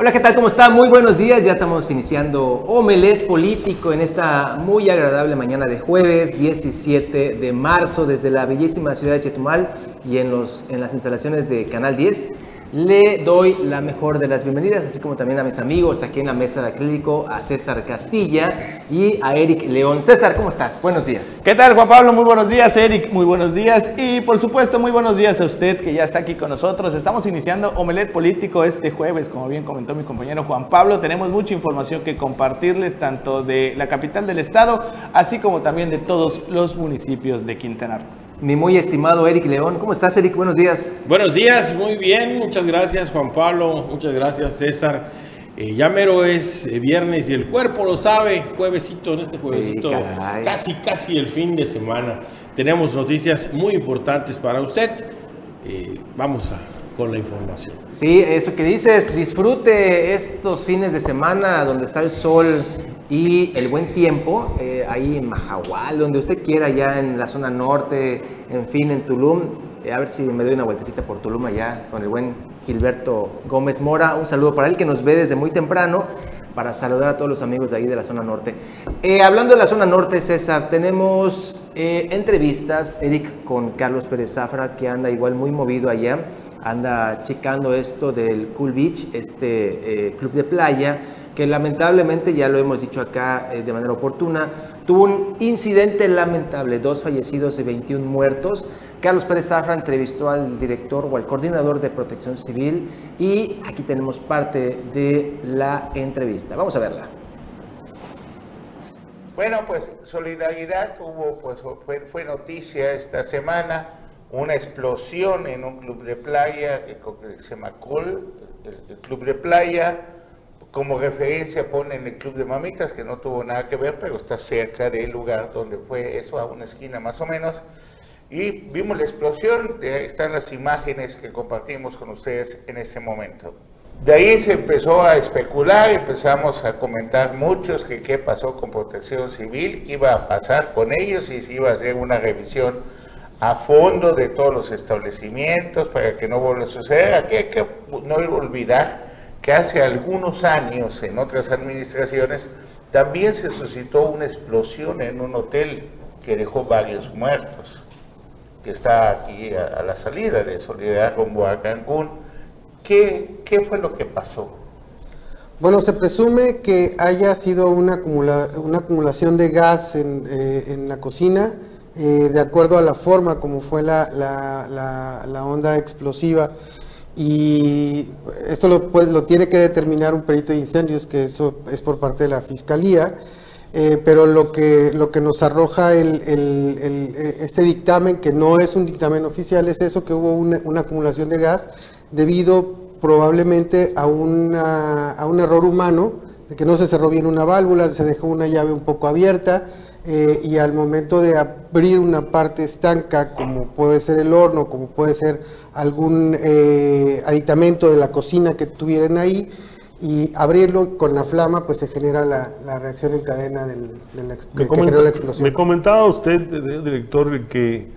Hola, ¿qué tal? ¿Cómo está? Muy buenos días. Ya estamos iniciando Omelet Político en esta muy agradable mañana de jueves 17 de marzo desde la bellísima ciudad de Chetumal y en, los, en las instalaciones de Canal 10. Le doy la mejor de las bienvenidas, así como también a mis amigos aquí en la mesa de acrílico, a César Castilla y a Eric León. César, ¿cómo estás? Buenos días. ¿Qué tal, Juan Pablo? Muy buenos días, Eric. Muy buenos días. Y por supuesto, muy buenos días a usted que ya está aquí con nosotros. Estamos iniciando Omelet Político este jueves, como bien comentó mi compañero Juan Pablo. Tenemos mucha información que compartirles, tanto de la capital del estado, así como también de todos los municipios de Quintana Roo mi muy estimado Eric León. ¿Cómo estás, Eric? Buenos días. Buenos días, muy bien. Muchas gracias, Juan Pablo. Muchas gracias, César. Eh, ya mero es eh, viernes y el cuerpo lo sabe. Juevesito, en este juevesito, casi, casi el fin de semana. Tenemos noticias muy importantes para usted. Eh, vamos a, con la información. Sí, eso que dices, disfrute estos fines de semana donde está el sol y el buen tiempo, eh, ahí en Mahahual, donde usted quiera, ya en la zona norte, en fin, en Tulum. Eh, a ver si me doy una vueltecita por Tulum allá con el buen Gilberto Gómez Mora. Un saludo para él que nos ve desde muy temprano para saludar a todos los amigos de ahí de la zona norte. Eh, hablando de la zona norte, César, tenemos entrevistas, Eric, con Carlos Pérez Zafra, que anda igual muy movido allá, anda checando esto del Cool Beach, este club de playa que lamentablemente, ya lo hemos dicho acá eh, de manera oportuna, tuvo un incidente lamentable, dos fallecidos y 21 muertos. Carlos Pérez Zafra entrevistó al director o al coordinador de protección civil y aquí tenemos parte de la entrevista. Vamos a verla. Bueno, pues solidaridad hubo, pues fue, noticia esta semana, una explosión en un club de playa que se llama Col, el club de playa, como referencia ponen el Club de Mamitas, que no tuvo nada que ver, pero está cerca del lugar donde fue eso, a una esquina más o menos. Y vimos la explosión, están las imágenes que compartimos con ustedes en este momento. De ahí se empezó a especular, empezamos a comentar muchos que qué pasó con protección civil, qué iba a pasar con ellos y si iba a hacer una revisión a fondo de todos los establecimientos para que no vuelva a suceder. Aquí hay que no olvidar que hace algunos años en otras administraciones también se suscitó una explosión en un hotel que dejó varios muertos, que está aquí a, la salida de Solidaridad rumbo a Cancún. ¿Qué, ¿Qué, fue lo que pasó? Bueno, se presume que haya sido una, una acumulación de gas en, eh, la cocina, eh, de acuerdo a la forma como fue la, la, la onda explosiva y esto lo, pues, lo, tiene que determinar un perito de incendios, que eso es por parte de la Fiscalía, eh, pero lo que, lo que nos arroja el, este dictamen, que no es un dictamen oficial, es eso, que hubo una, una acumulación de gas debido probablemente a, una, a un error humano, de que no se cerró bien una válvula, se dejó una llave un poco abierta, eh, y al momento de abrir una parte estanca, como puede ser el horno, como puede ser algún eh, aditamento de la cocina que tuvieran ahí, y abrirlo con la flama, pues se genera la, reacción en cadena del, de la, que, la explosión. Me comentaba usted, director, que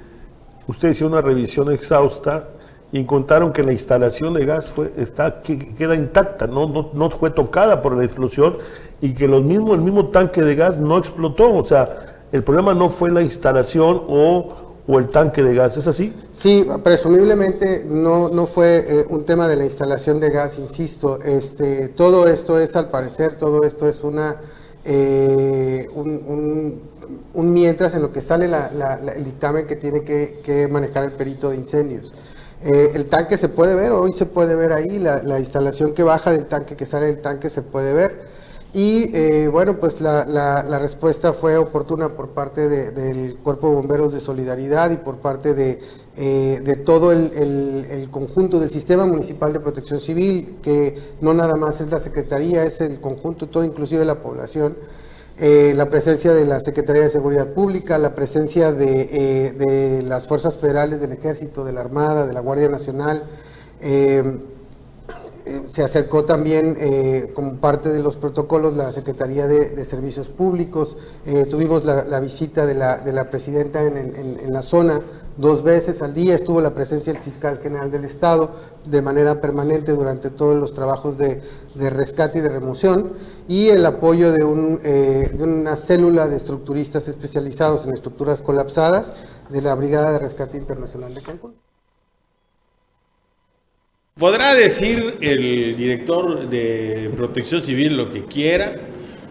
usted hizo una revisión exhausta y encontraron que la instalación de gas fue, está, queda intacta, no, no, no, fue tocada por la explosión y que los mismos, el mismo tanque de gas no explotó. O sea, el problema no fue la instalación o, o el tanque de gas, ¿es así? Sí, presumiblemente no, no fue eh, un tema de la instalación de gas, insisto. Este, todo esto es, al parecer, todo esto es una... Eh, un, un, mientras en lo que sale la, el dictamen que tiene que, que manejar el perito de incendios. Eh, el tanque se puede ver, hoy se puede ver ahí, la, la, instalación que baja del tanque, que sale del tanque se puede ver. Y eh, bueno, pues la, la, respuesta fue oportuna por parte del Cuerpo de Bomberos de Solidaridad y por parte de, eh, de todo el, el, conjunto del Sistema Municipal de Protección Civil, que no nada más es la Secretaría, es el conjunto, todo inclusive la población. Eh, la presencia de la Secretaría de Seguridad Pública, la presencia de, de, las Fuerzas Federales del Ejército, de la Armada, de la Guardia Nacional, se acercó también como parte de los protocolos la Secretaría de, Servicios Públicos, tuvimos la, visita de la, de la presidenta en, en la zona dos veces al día, estuvo la presencia del fiscal general del Estado de manera permanente durante todos los trabajos de, rescate y de remoción. Y el apoyo de, un, eh, de una célula de estructuristas especializados en estructuras colapsadas de la Brigada de Rescate Internacional de Cancún. Podrá decir el director de Protección Civil lo que quiera,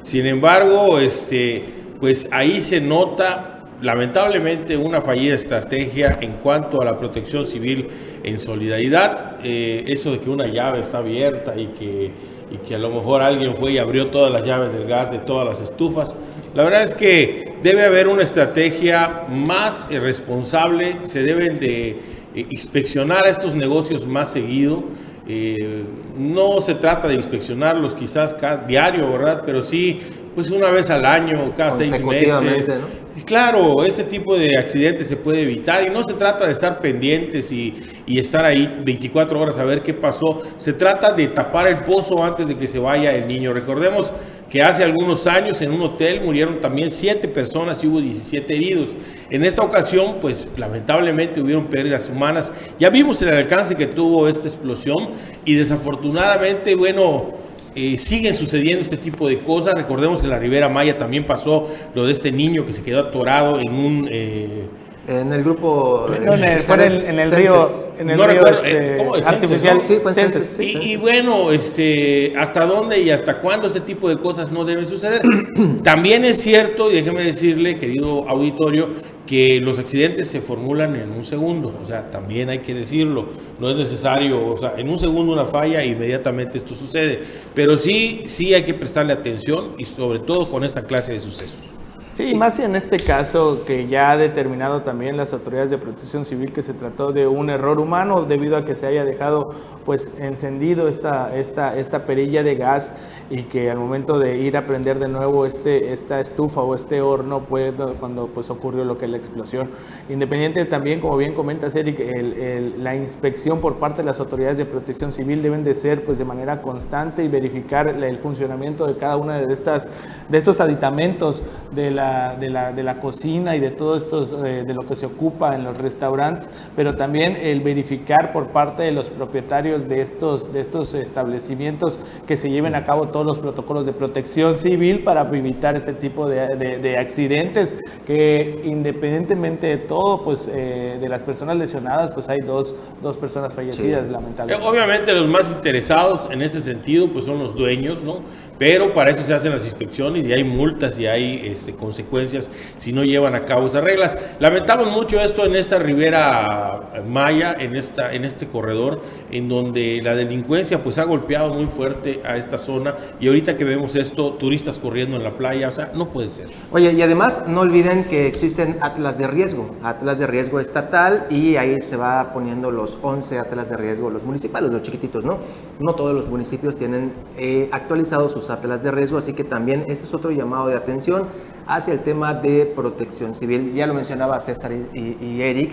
sin embargo, este, pues ahí se nota lamentablemente una fallida estrategia en cuanto a la protección civil en solidaridad. Eh, eso de que una llave está abierta y que, y que a lo mejor alguien fue y abrió todas las llaves del gas de todas las estufas. La verdad es que debe haber una estrategia más responsable, se deben de eh, inspeccionar estos negocios más seguido. Eh, no se trata de inspeccionarlos quizás cada diario, ¿verdad? Pero sí, pues una vez al año, cada seis meses. Claro, este tipo de accidentes se puede evitar y no se trata de estar pendientes y, estar ahí 24 horas a ver qué pasó. Se trata de tapar el pozo antes de que se vaya el niño. Recordemos que hace algunos años en un hotel murieron también 7 personas y hubo 17 heridos. En esta ocasión, pues lamentablemente hubieron pérdidas humanas. Ya vimos el alcance que tuvo esta explosión y desafortunadamente, bueno, eh, siguen sucediendo este tipo de cosas. Recordemos que en la Ribera Maya también pasó lo de este niño que se quedó atorado en un... Eh, en el grupo. No, en, el, en, el río. En el río este, ¿cómo artificial. Sí, fue y, y, bueno, este, ¿hasta dónde y hasta cuándo este tipo de cosas no deben suceder? También es cierto, y déjeme decirle, querido auditorio, que los accidentes se formulan en un segundo. O sea, también hay que decirlo. No es necesario, o sea, en un segundo una falla, inmediatamente esto sucede. Pero sí, sí hay que prestarle atención y sobre todo con esta clase de sucesos. Sí, más en este caso que ya ha determinado también las autoridades de protección civil que se trató de un error humano debido a que se haya dejado pues encendido esta, esta, esta perilla de gas y que al momento de ir a prender de nuevo este, esta estufa o este horno fue cuando pues ocurrió lo que es la explosión. Independiente también, como bien comentas Eric, la inspección por parte de las autoridades de protección civil deben de ser pues de manera constante y verificar el funcionamiento de cada una de estas de estos aditamentos de la, de la, de la cocina y de todo esto, eh, de lo que se ocupa en los restaurantes, pero también el verificar por parte de los propietarios de estos, de estos establecimientos que se lleven a cabo todos los protocolos de protección civil para evitar este tipo de, de, accidentes que independientemente de todo, pues eh, de las personas lesionadas, pues hay dos, dos personas fallecidas, lamentablemente. Obviamente los más interesados en este sentido, pues son los dueños, ¿no? Pero para eso se hacen las inspecciones y hay multas y hay este, consecuencias si no llevan a cabo esas reglas. Lamentamos mucho esto en esta ribera maya, en, esta, en este corredor, en donde la delincuencia pues ha golpeado muy fuerte a esta zona y ahorita que vemos esto, turistas corriendo en la playa, o sea, no puede ser. Oye, y además no olviden que existen atlas de riesgo, atlas de riesgo estatal y ahí se va poniendo los 11 atlas de riesgo, los municipales, los chiquititos, ¿no? No todos los municipios tienen eh, actualizados sus atlas de riesgo, así que también ese es otro llamado de atención hacia el tema de protección civil. Ya lo mencionaba César y, Eric,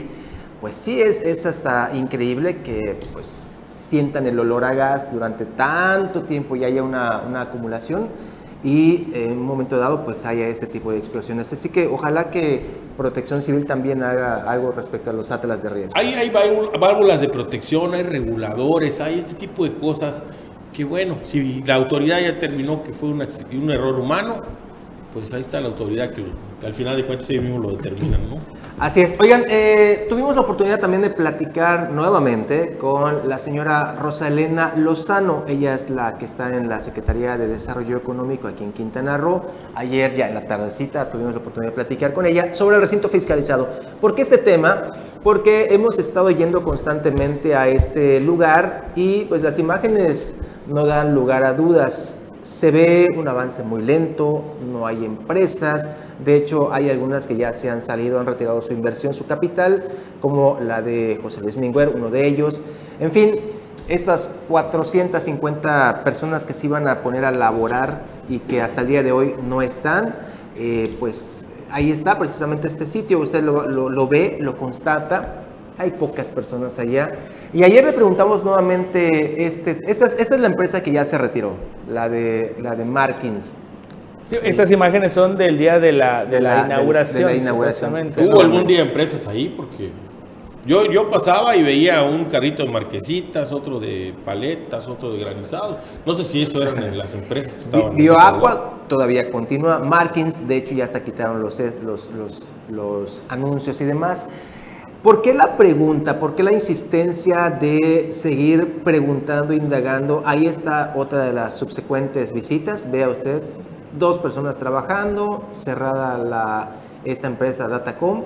pues sí es, es, hasta increíble que pues sientan el olor a gas durante tanto tiempo y haya una, una acumulación y en un momento dado pues haya este tipo de explosiones. Así que ojalá que Protección Civil también haga algo respecto a los atlas de riesgo. Hay, hay válvulas de protección, hay reguladores, hay este tipo de cosas bueno, si la autoridad ya terminó que fue un, error humano, pues ahí está la autoridad que, al final de cuentas ellos mismos lo determinan, ¿no? Así es. Oigan, eh, tuvimos la oportunidad también de platicar nuevamente con la señora Rosa Elena Lozano. Ella es la que está en la Secretaría de Desarrollo Económico aquí en Quintana Roo. Ayer ya en la tardecita tuvimos la oportunidad de platicar con ella sobre el recinto fiscalizado. ¿Por qué este tema? Porque hemos estado yendo constantemente a este lugar y pues las imágenes no dan lugar a dudas. Se ve un avance muy lento, no hay empresas, de hecho hay algunas que ya se han salido, han retirado su inversión, su capital, como la de José Luis Minguer, uno de ellos. En fin, estas 450 personas que se iban a poner a laborar y que hasta el día de hoy no están, eh, pues ahí está precisamente este sitio, usted lo, lo ve, lo constata, hay pocas personas allá. Y ayer le preguntamos nuevamente, este, esta, es, esta es la empresa que ya se retiró, la de, la de Markins. Sí, estas imágenes son del día de la, de, la, inauguración. De la inauguración. ¿Hubo algún día empresas ahí? Porque yo, yo pasaba y veía un carrito de marquesitas, otro de paletas, otro de granizados. No sé si eso eran las empresas que estaban. BioAqua todavía continúa. Markins, de hecho, ya hasta quitaron los, los, los, los anuncios y demás. ¿Por qué la pregunta? ¿Por qué la insistencia de seguir preguntando, indagando? Ahí está otra de las subsecuentes visitas. Vea usted, dos personas trabajando, cerrada la, esta empresa Datacom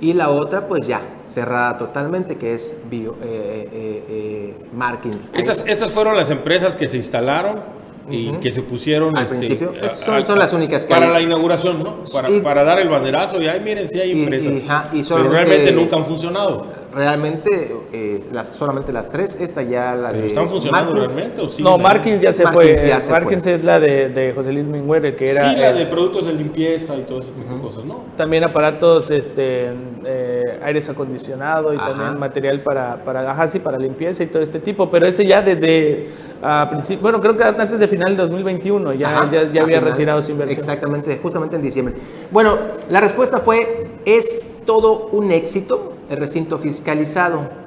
y la otra pues ya cerrada totalmente que es Bio, eh, eh, eh, Markins. Estas, estas fueron las empresas que se instalaron y que se pusieron al este, principio son, son, las únicas que para hay. la inauguración, ¿no? Para, para dar el banderazo y ahí miren si hay empresas. y- ajá, y pero realmente nunca han funcionado. Realmente eh, las, solamente las tres, esta ya la Pero de están funcionando realmente o sí. No, Markins ya se Markins fue. ya se Markins fue. es la de, de José Luis Menguere, que era sí, la de productos de limpieza y todo ese tipo de cosas, ¿no? también aparatos, este, eh, aires acondicionado y Ajá. también material para, para, ajá, sí, para limpieza y todo este tipo. Pero este ya desde, a principio, bueno, creo que antes de final del 2021 ya, Ajá, ya, había finales. retirado su inversión. Exactamente, justamente en diciembre. Bueno, la respuesta fue, es todo un éxito el recinto fiscalizado.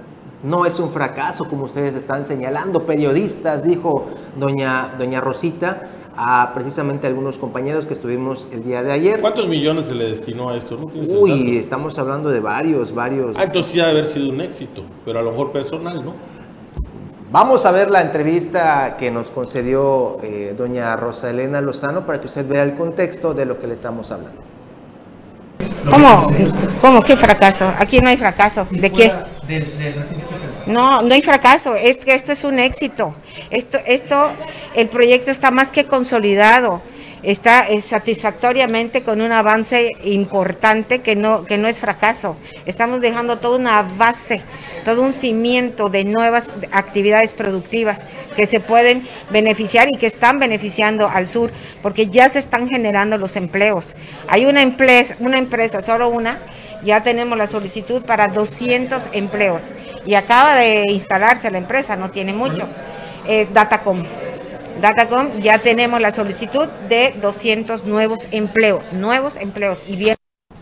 No es un fracaso, como ustedes están señalando, periodistas, dijo doña, doña Rosita, a precisamente algunos compañeros que estuvimos el día de ayer. ¿Cuántos millones se le destinó a esto? ¿No Uy, estamos hablando de varios, varios. Ah, entonces sí ha de haber sido un éxito, pero a lo mejor personal, ¿no? Vamos a ver la entrevista que nos concedió eh, doña Rosa Elena Lozano para que usted vea el contexto de lo que le estamos hablando. ¿Cómo? ¿Cómo? ¿Qué fracaso? Aquí no hay fracaso. ¿De qué? No, no hay fracaso. Es que esto es un éxito. Esto, esto, el proyecto está más que consolidado. Está eh, satisfactoriamente con un avance importante que no, que no es fracaso. Estamos dejando toda una base, todo un cimiento de nuevas actividades productivas que se pueden beneficiar y que están beneficiando al sur, porque ya se están generando los empleos. Hay una empresa, una empresa, solo una, ya tenemos la solicitud para 200 empleos y acaba de instalarse la empresa, no tiene mucho, es Datacom. Datacom ya tenemos la solicitud de 200 nuevos empleos, nuevos empleos y bien.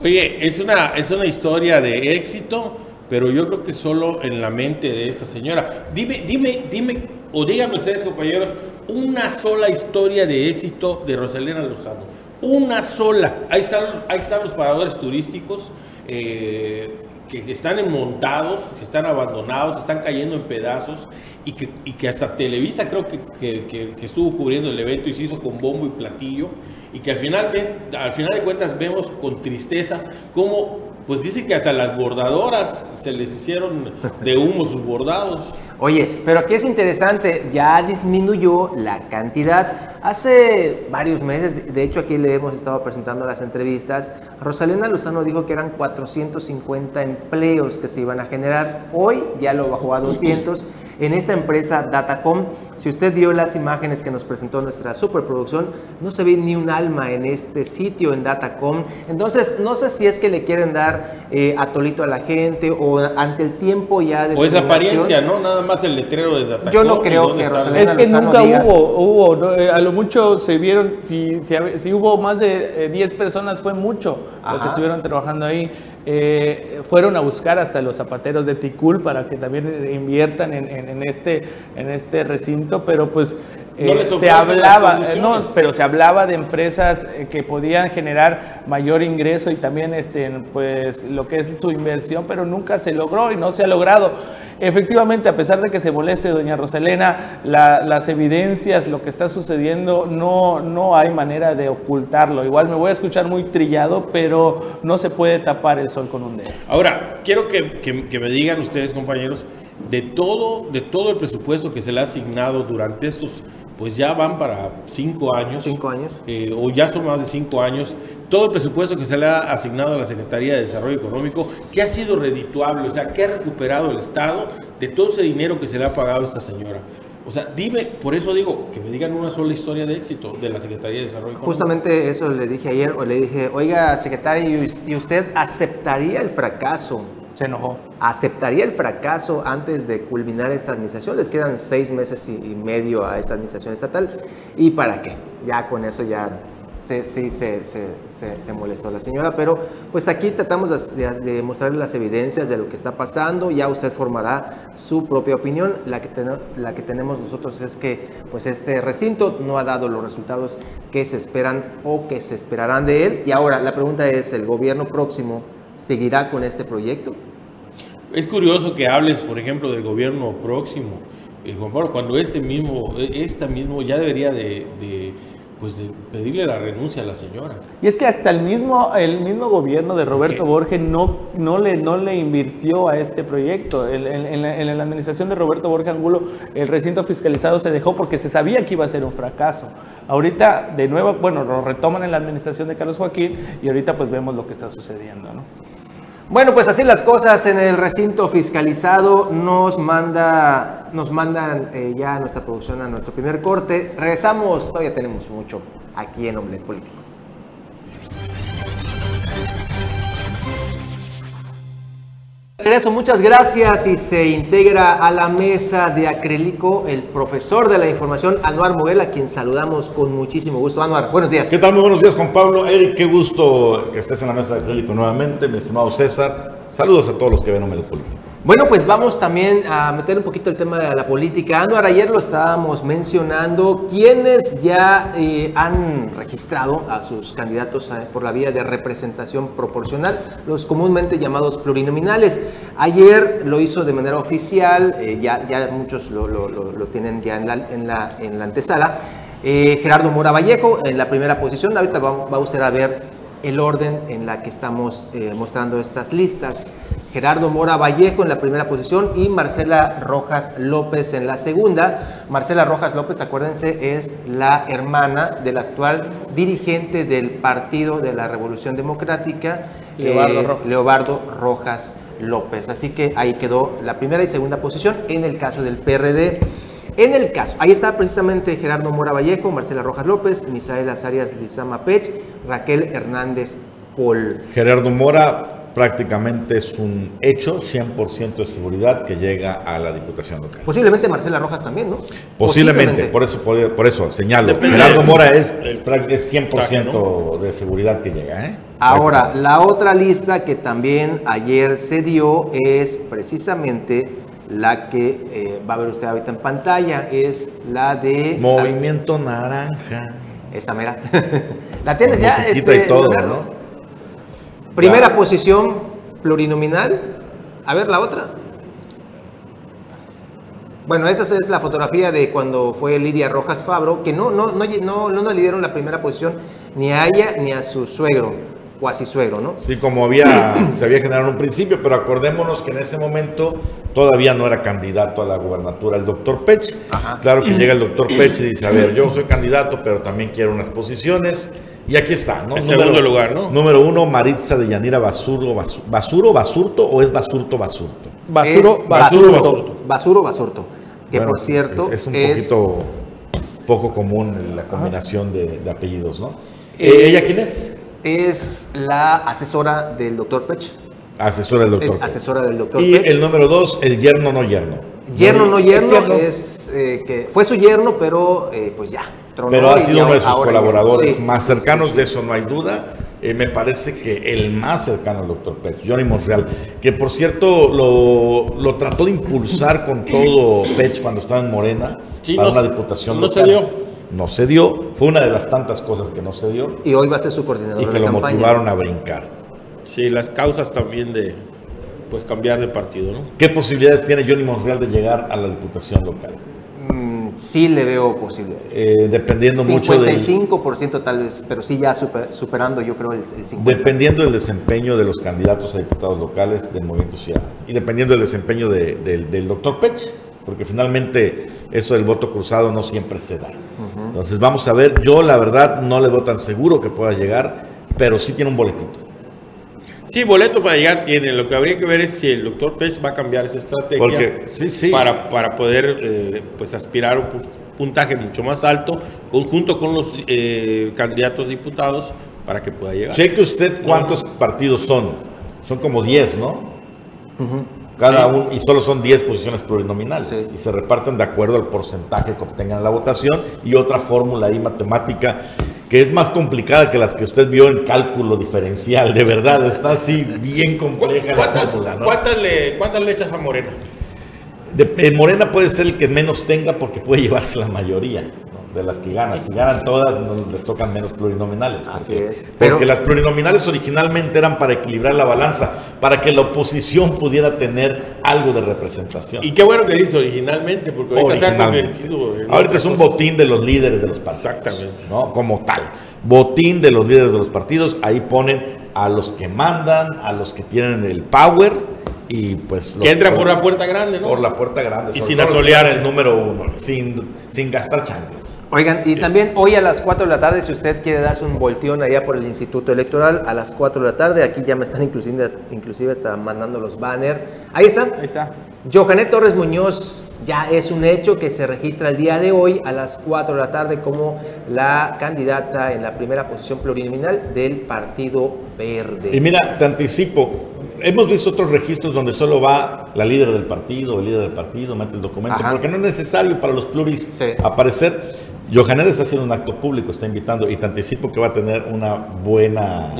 Oye, es una, es una historia de éxito, pero yo creo que solo en la mente de esta señora. Dime, dime, dime, o díganme ustedes, compañeros, una sola historia de éxito de Rosalena Lozano. Una sola. Ahí están, ahí están los paradores turísticos eh, que, están montados, que están abandonados, están cayendo en pedazos y que, y que hasta Televisa creo que, que- estuvo cubriendo el evento y se hizo con bombo y platillo y que al final, al final de cuentas vemos con tristeza cómo, pues dicen que hasta las bordadoras se les hicieron de humo sus bordados. Oye, pero aquí es interesante, ya disminuyó la cantidad. Hace varios meses, de hecho aquí le hemos estado presentando las entrevistas, Rosalena Lozano dijo que eran 450 empleos que se iban a generar. Hoy ya lo bajó a 200 en esta empresa Datacom. Si usted vio las imágenes que nos presentó nuestra superproducción, no se ve ni un alma en este sitio en Datacom. Entonces, no sé si es que le quieren dar eh, atolito a la gente o ante el tiempo ya de O es la terminación. apariencia, ¿no? Nada más el letrero de Datacom. Yo no creo que Rosalena Es que Lozano nunca diga- hubo, hubo, ¿no? Eh, a lo mucho se vieron, si, si, hab- si hubo más de eh, 10 personas fue mucho lo que Ajá. estuvieron trabajando ahí. Eh, fueron a buscar hasta los zapateros de Ticul para que también eh, inviertan en, en- en este, en este recinto, pero pues eh, No se hablaba, eh, no, pero se hablaba de empresas eh, que podían generar mayor ingreso y también este, pues lo que es su inversión, pero nunca se logró y no se ha logrado. Efectivamente, a pesar de que se moleste doña Roselena, la- las evidencias, lo que está sucediendo, no, no hay manera de ocultarlo. Igual me voy a escuchar muy trillado, pero no se puede tapar el sol con un dedo. Ahora, quiero que, que- que me digan ustedes, compañeros, de todo, de todo el presupuesto que se le ha asignado durante estos, pues ya van para cinco años. Cinco años. eh, o ya son más de cinco años. Todo el presupuesto que se le ha asignado a la Secretaría de Desarrollo Económico, que ha sido redituable, o sea, que ha recuperado el Estado de todo ese dinero que se le ha pagado a esta señora. O sea, dime, por eso digo, que me digan una sola historia de éxito de la Secretaría de Desarrollo Económico. Justamente eso le dije ayer, o le dije, oiga, secretario, ¿y us- ¿y usted aceptaría el fracaso? Se enojó. ¿Aceptaría el fracaso antes de culminar esta administración? Les quedan seis meses y medio a esta administración estatal. ¿Y para qué? Ya con eso ya sí se, se, molestó la señora, pero pues aquí tratamos de, de, mostrarle las evidencias de lo que está pasando, ya usted formará su propia opinión, la que, la que tenemos nosotros es que pues este recinto no ha dado los resultados que se esperan o que se esperarán de él, y ahora la pregunta es, ¿el gobierno próximo seguirá con este proyecto? Es curioso que hables, por ejemplo, del gobierno próximo, eh, Juan Pablo, cuando este mismo, e, esta mismo ya debería de pues de pedirle la renuncia a la señora. Y es que hasta el mismo, el mismo gobierno de Roberto Borges no, no, le, no le invirtió a este proyecto. en, la, administración de Roberto Borges Angulo, el recinto fiscalizado se dejó porque se sabía que iba a ser un fracaso. Ahorita, de nuevo, bueno, lo retoman en la administración de Carlos Joaquín y ahorita pues vemos lo que está sucediendo, ¿no? Bueno, pues así las cosas en el recinto fiscalizado. Nos manda, nos mandan eh, ya nuestra producción a nuestro primer corte. Regresamos, todavía tenemos mucho aquí en Omelet Político. Regreso, muchas gracias y se integra a la mesa de acrílico el profesor de la información Anuar Moguel, a quien saludamos con muchísimo gusto. Anuar, buenos días. ¿Qué tal? Muy buenos días, Juan Pablo. Eric, qué gusto que estés en la mesa de acrílico nuevamente, mi estimado César. Saludos a todos los que ven Omelet Político. Bueno, pues vamos también a meter un poquito el tema de la política. Anuar, ayer lo estábamos mencionando, quienes ya eh, han registrado a sus candidatos eh, por la vía de representación proporcional, los comúnmente llamados plurinominales. Ayer lo hizo de manera oficial, eh, ya, muchos lo, tienen ya en la antesala. Gerardo Mora Vallejo en la primera posición, ahorita va, va usted a ver el orden en la que estamos mostrando estas listas. Gerardo Mora Vallejo en la primera posición y Marcela Rojas López en la segunda. Marcela Rojas López, acuérdense, es la hermana del actual dirigente del Partido de la Revolución Democrática, Leobardo, eh, Rojas. López. Así que ahí quedó la primera y segunda posición en el caso del PRD. En el caso, ahí está precisamente Gerardo Mora Vallejo, Marcela Rojas López, Misael Azarias Lizama Pech, Raquel Hernández Paul. Gerardo Mora prácticamente es un hecho 100% de seguridad que llega a la Diputación local. Posiblemente Marcela Rojas también, ¿no? Posiblemente, por eso por, eso señalo. Gerardo Mora es, es 100% de seguridad que llega, ¿eh? Ahora, la otra lista que también ayer se dio es precisamente la que eh, va a ver usted ahorita en pantalla, es la de... Movimiento Naranja. Esa mera. la tienes ya. Este, y todo, ¿no? Primera posición plurinominal. A ver la otra. Bueno, esa es la fotografía de cuando fue Lidia Rojas Fabro, que no, no, no, no, no le dieron la primera posición ni a ella ni a su suegro, cuasi suegro, ¿no? Sí, como había, se había generado en un principio, pero acordémonos que en ese momento todavía no era candidato a la gubernatura el doctor Pech. Claro que llega el doctor Pech y dice, a ver, yo soy candidato, pero también quiero unas posiciones. Y aquí está, ¿no? En segundo lugar, ¿no? Número uno, Maritza de Yanira Basuro, Basuro, Basurto o es Basurto, Basurto. Basuro, Basuro, Basurto. Basuro, Basurto. Que por cierto es, un poquito poco común la combinación de, apellidos, ¿no? Eh, ¿Ella quién es? Es la asesora del doctor Pech. Asesora del doctor. Es asesora del doctor. Y el número dos, el yerno no yerno. Yerno no yerno es, eh, que fue su yerno, pero eh, pues ya, pero ha sido uno de sus colaboradores más cercanos, de eso no hay duda. Eh, me parece que el más cercano al doctor Pech, Johnny Monreal, que por cierto lo, lo, trató de impulsar con todo Pech cuando estaba en Morena para una diputación no se dio. No se dio, fue una de las tantas cosas que no se dio. Y hoy va a ser su coordinador y que lo motivaron a brincar. Sí, las causas también de pues cambiar de partido, ¿no? ¿Qué posibilidades tiene Johnny Monreal de llegar a la diputación local? sí le veo posibilidades. Eh, dependiendo mucho del... 55% tal vez, pero sí ya superando yo creo el, 50%. Dependiendo del desempeño de los candidatos a diputados locales del Movimiento Ciudadano y dependiendo del desempeño del doctor Pech, porque finalmente eso del voto cruzado no siempre se da. Entonces vamos a ver, yo la verdad no le veo tan seguro que pueda llegar, pero sí tiene un boletito. Sí, boleto para llegar tiene. Lo que habría que ver es si el doctor Pech va a cambiar esa estrategia Para, para poder eh, pues aspirar a un puntaje mucho más alto, conjunto con los eh, candidatos diputados, para que pueda llegar. Cheque usted cuántos partidos son. Son como 10, ¿no? Cada uno, y solo son 10 posiciones plurinominales. Y se reparten de acuerdo al porcentaje que obtengan en la votación y otra fórmula ahí matemática que es más complicada que las que usted vio en cálculo diferencial. De verdad, está así bien compleja la fórmula. ¿cuántas, le, ¿Cuántas le echas a Morena? De, Morena puede ser el que menos tenga porque puede llevarse la mayoría de las que ganan. Si ganan todas, les tocan menos plurinominales. Así es. Porque las plurinominales originalmente eran para equilibrar la balanza, para que la oposición pudiera tener algo de representación. Y qué bueno que dice originalmente, porque ahorita se ha convertido en Ahorita es un botín de los líderes de los partidos. Exactamente. ¿no? Como tal. Botín de los líderes de los partidos. Ahí ponen a los que mandan, a los que tienen el power y pues que entra por, la puerta grande, ¿no? Por la puerta grande. Y sin asolear el número uno, sin, sin gastar chanclas. Oigan, y también hoy a las 4 de la tarde, si usted quiere darse un volteón allá por el Instituto Electoral, a las 4 de la tarde, aquí ya me están inclusive, inclusive está mandando los banners. Ahí está. Ahí está. Johanet Torres Muñoz ya es un hecho que se registra el día de hoy a las 4 de la tarde como la candidata en la primera posición plurinominal del Partido Verde. Y mira, te anticipo, hemos visto otros registros donde solo va la líder del partido, el líder del partido, mete el documento, porque no es necesario para los pluris aparecer. Johanet está haciendo un acto público, está invitando y te anticipo que va a tener una buena,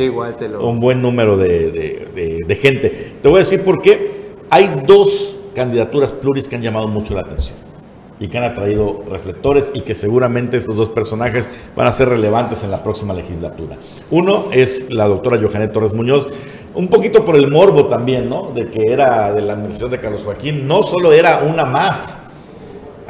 un buen número de, gente. Te voy a decir por qué. Hay dos candidaturas pluris que han llamado mucho la atención y que han atraído reflectores y que seguramente estos dos personajes van a ser relevantes en la próxima legislatura. Uno es la doctora Johanet Torres Muñoz, un poquito por el morbo también, ¿no? De que era de la administración de Carlos Joaquín, no solo era una más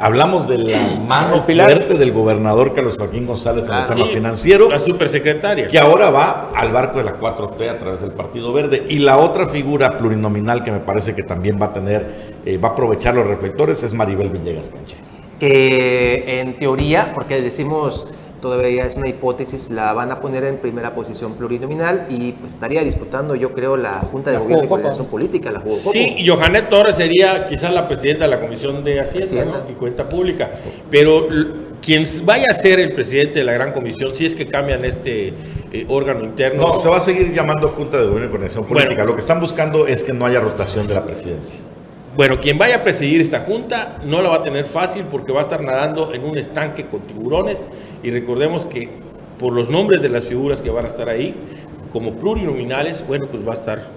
Hablamos de la mano fuerte del gobernador Carlos Joaquín González en el ah, tema financiero. La supersecretaria. Que ahora va al barco de la 4T a través del Partido Verde. Y la otra figura plurinominal que me parece que también va a tener, eh, va a aprovechar los reflectores es Maribel Villegas Cancha. Que en teoría, porque decimos todavía es una hipótesis, la van a poner en primera posición plurinominal y pues estaría disputando, yo creo, la Junta de Gobierno y Coordinación Política, la Sí, y Johanet Torres sería quizás la presidenta de la Comisión de Hacienda, y Cuenta Pública, pero quien vaya a ser el presidente de la Gran Comisión, si es que cambian este eh, órgano interno... No, se va a seguir llamando Junta de Gobierno y Coordinación Política. Lo que están buscando es que no haya rotación de la presidencia. Bueno, quien vaya a presidir esta junta no la va a tener fácil porque va a estar nadando en un estanque con tiburones y recordemos que por los nombres de las figuras que van a estar ahí, como plurinominales, bueno, pues va a estar,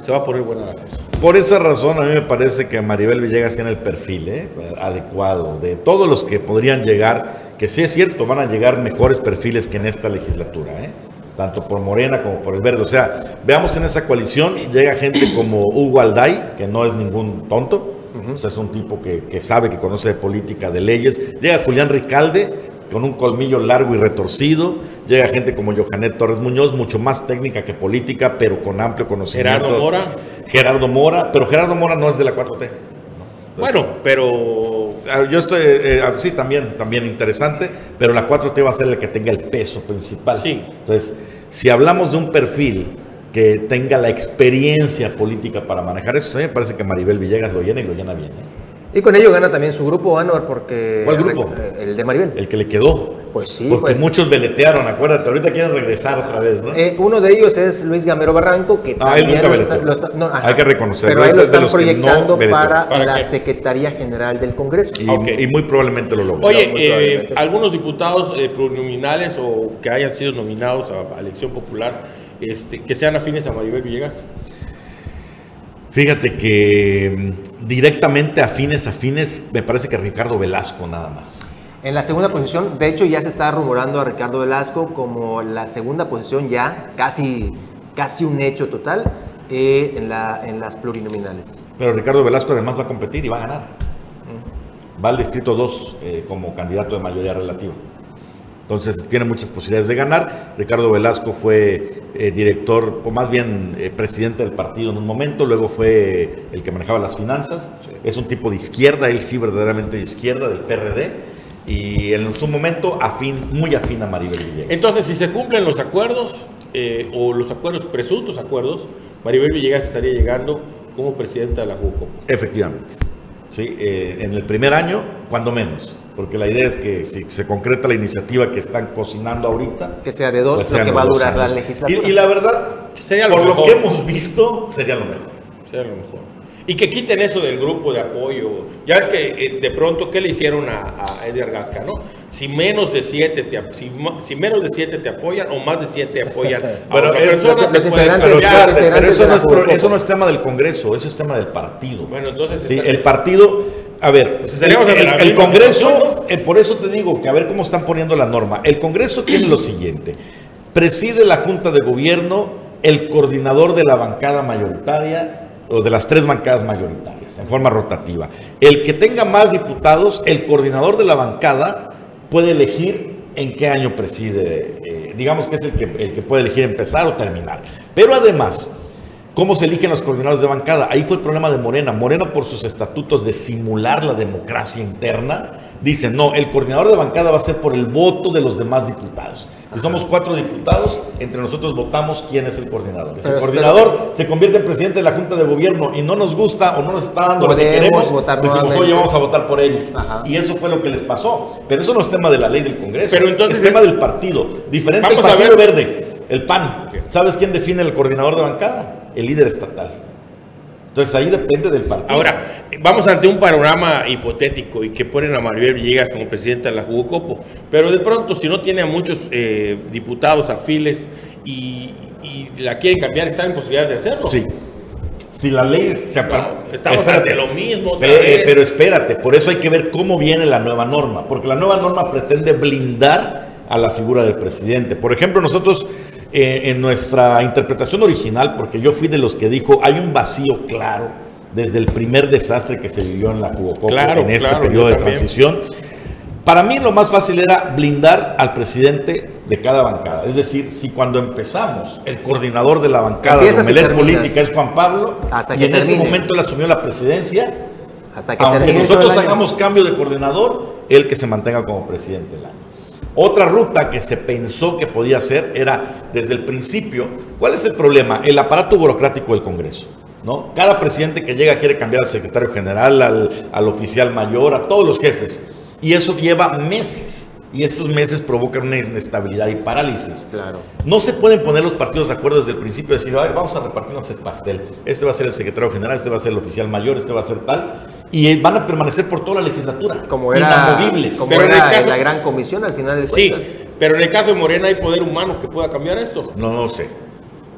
se va a poner buena la cosa. Por esa razón a mí me parece que Maribel Villegas tiene el perfil ¿eh? adecuado de todos los que podrían llegar, que sí es cierto, van a llegar mejores perfiles que en esta legislatura. ¿eh? Tanto por Morena como por el Verde. O sea, veamos en esa coalición, llega gente como Hugo Alday, que no es ningún tonto, o sea, es un tipo que, sabe, que conoce de política, de leyes. Llega Julián Ricalde, con un colmillo largo y retorcido. Llega gente como Johanet Torres Muñoz, mucho más técnica que política, pero con amplio conocimiento. Gerardo Mora. Gerardo Mora, pero Gerardo Mora no es de la 4T. bueno, pero... Yo estoy, eh, eh, sí, también, también interesante, pero la 4T va a ser el que tenga el peso principal. Sí. Entonces, si hablamos de un perfil que tenga la experiencia política para manejar eso, a mí me parece que Maribel Villegas lo llena y lo llena bien. ¿eh? Y con ello gana también su grupo, Anuar, porque... ¿Cuál grupo? El de Maribel. El que le quedó. Pues sí. Porque pues. muchos veletearon, acuérdate, ahorita quieren regresar otra vez, ¿no? Eh, uno de ellos es Luis Gamero Barranco, que ah, también lo está, no, Hay que reconocerlo. Pero ahí lo están proyectando para, la Secretaría General del Congreso. Y, y muy probablemente lo logró. Oye, eh, algunos diputados eh, plurinominales o que hayan sido nominados a elección popular este, que sean afines a Maribel Villegas? Fíjate que mm, directamente afines, afines, me parece que Ricardo Velasco nada más. En la segunda posición, de hecho ya se está rumorando a Ricardo Velasco como la segunda posición ya, casi, casi un hecho total eh, en, la, en las plurinominales. Pero Ricardo Velasco además va a competir y va a ganar. Va al distrito 2 eh, como candidato de mayoría relativa. Entonces tiene muchas posibilidades de ganar. Ricardo Velasco fue eh, director, o más bien eh, presidente del partido en un momento, luego fue el que manejaba las finanzas. Es un tipo de izquierda, él sí verdaderamente de izquierda, del PRD. Y en su momento afín, muy afín a Maribel Villegas. Entonces, si se cumplen los acuerdos, eh, o los acuerdos, presuntos acuerdos, Maribel Villegas estaría llegando como presidenta de la JUCO. Efectivamente. Sí, en el primer año, cuando menos porque la idea es que si se concreta la iniciativa que están cocinando ahorita, que sea de dos, pues lo que va a durar la legislatura. Y, la verdad, sería lo por lo que hemos visto, sería lo mejor. Sería lo mejor. Y que quiten eso del grupo de apoyo. Ya es que eh, de pronto, ¿qué le hicieron a, a Edgar Gasca, no? Si menos de siete te, si, si, menos de siete te apoyan o más de siete apoyan a bueno, pero, eso, no es, eso no es tema del Congreso, eso es tema del partido. Bueno, entonces... Sí, el partido a ver, pues el, el, Congreso, eh, por eso te digo que a ver cómo están poniendo la norma. El Congreso tiene lo siguiente, preside la Junta de Gobierno el coordinador de la bancada mayoritaria o de las tres bancadas mayoritarias, en forma rotativa. El que tenga más diputados, el coordinador de la bancada puede elegir en qué año preside, eh, digamos que es el que, el que puede elegir empezar o terminar. Pero además, ¿Cómo se eligen los coordinadores de bancada? Ahí fue el problema de Morena. Morena, por sus estatutos de simular la democracia interna, dice, no, el coordinador de bancada va a ser por el voto de los demás diputados. Si somos cuatro diputados, entre nosotros votamos quién es el coordinador. Si el coordinador se convierte en presidente de la Junta de Gobierno y no nos gusta o no nos está dando lo que queremos, votar decimos, oye, vamos a votar por él. Y eso fue lo que les pasó. Pero eso no es tema de la ley del Congreso. Pero entonces, es tema del partido. Diferente al Partido Verde, el PAN. ¿Sabes quién define el coordinador de bancada? El líder estatal. Entonces ahí depende del partido. Ahora, vamos ante un panorama hipotético y que ponen a Maribel Villegas como presidenta de la Jugocopo, pero de pronto si no tiene a muchos eh, diputados afiles y, y, la quieren cambiar, ¿están en posibilidades de hacerlo? Sí. Si la ley se no, Estamos ante lo mismo. pero espérate, por eso hay que ver cómo viene la nueva norma, porque la nueva norma pretende blindar a la figura del presidente. Por ejemplo, nosotros eh, en nuestra interpretación original, porque yo fui de los que dijo, hay un vacío claro desde el primer desastre que se vivió en la Jugocopo en este periodo de transición. Para mí lo más fácil era blindar al presidente de cada bancada. Es decir, si cuando empezamos el coordinador de la bancada de Melet Política es Juan Pablo, y en ese momento él asumió la presidencia, hasta que aunque nosotros hagamos cambio de coordinador, él que se mantenga como presidente del año. Otra ruta que se pensó que podía ser era desde el principio, ¿cuál es el problema? El aparato burocrático del Congreso. ¿no? Cada presidente que llega quiere cambiar al secretario general, al, oficial mayor, a todos los jefes. Y eso lleva meses. Y estos meses provocan una inestabilidad y parálisis. Claro. No se pueden poner los partidos de acuerdo desde el principio y decir, a ver, vamos a repartirnos el pastel. Este va a ser el secretario general, este va a ser el oficial mayor, este va a ser tal y van a permanecer por toda la legislatura. Como era, inamovibles. Como pero era caso, la gran comisión al final de Sí, pero en el caso de Morena hay poder humano que pueda cambiar esto. No, no sé.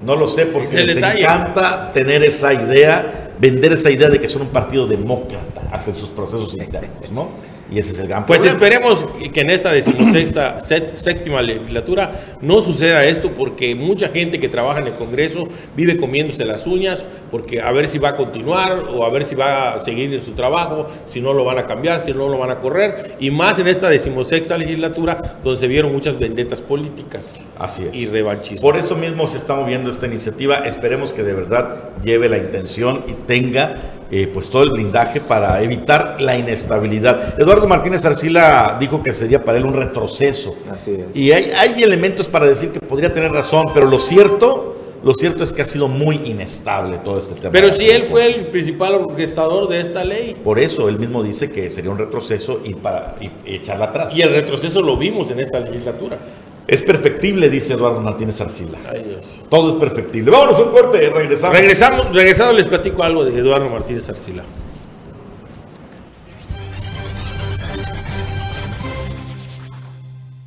No lo sé porque les encanta tener esa idea, vender esa idea de que son un partido demócrata hasta en sus procesos internos, ¿no? Y ese es el gran Pues esperemos que en esta decimosexta, séptima legislatura no suceda esto porque mucha gente que trabaja en el Congreso vive comiéndose las uñas porque a ver si va a continuar o a ver si va a seguir en su trabajo, si no lo van a cambiar, si no lo van a correr. Y más en esta decimosexta legislatura donde se vieron muchas vendetas políticas. Así es. Y revanchismo. Por eso mismo se está moviendo esta iniciativa. Esperemos que de verdad lleve la intención y tenga eh, pues todo el blindaje para evitar la inestabilidad. Eduardo Martínez Arcila dijo que sería para él un retroceso. Así es. Y hay, hay elementos para decir que podría tener razón, pero lo cierto lo cierto es que ha sido muy inestable todo este tema. Pero si él fue el principal orquestador de esta ley. Por eso él mismo dice que sería un retroceso y para y echarla atrás. Y el retroceso lo vimos en esta legislatura. Es perfectible, dice Eduardo Martínez Arcila. Todo es perfectible. Vámonos a un corte, regresamos. Regresamos, regresado les platico algo de Eduardo Martínez Arcila.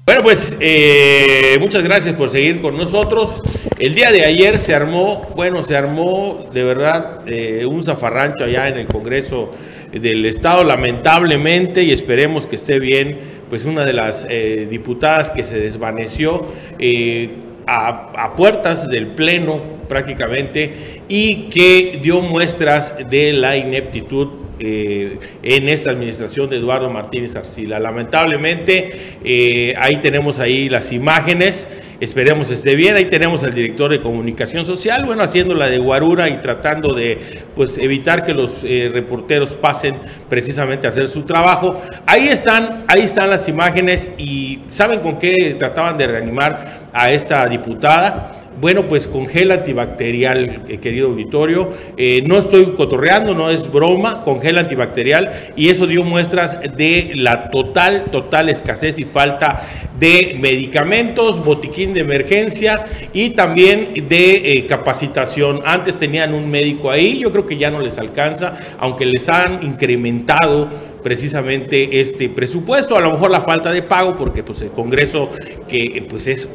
Bueno, pues eh, muchas gracias por seguir con nosotros. El día de ayer se armó, bueno, se armó de verdad eh, un zafarrancho allá en el Congreso del Estado, lamentablemente, y esperemos que esté bien, pues una de las eh, diputadas que se desvaneció eh, a, puertas del Pleno prácticamente y que dio muestras de la ineptitud eh, en esta administración de Eduardo Martínez Arcila. Lamentablemente, ahí tenemos ahí las imágenes. Esperemos esté bien. Ahí tenemos al director de comunicación social, bueno, haciendo la de guarura y tratando de pues evitar que los eh, reporteros pasen precisamente a hacer su trabajo. Ahí están, ahí están las imágenes y ¿saben con qué trataban de reanimar a esta diputada? Bueno, pues con gel antibacterial, eh, querido auditorio. Eh, no estoy cotorreando, no es broma, con gel antibacterial y eso dio muestras de la total, total escasez y falta de medicamentos, botiquín de emergencia y también de eh, capacitación. Antes tenían un médico ahí, yo creo que ya no les alcanza, aunque les han incrementado precisamente este presupuesto, a lo mejor la falta de pago, porque pues el Congreso que pues es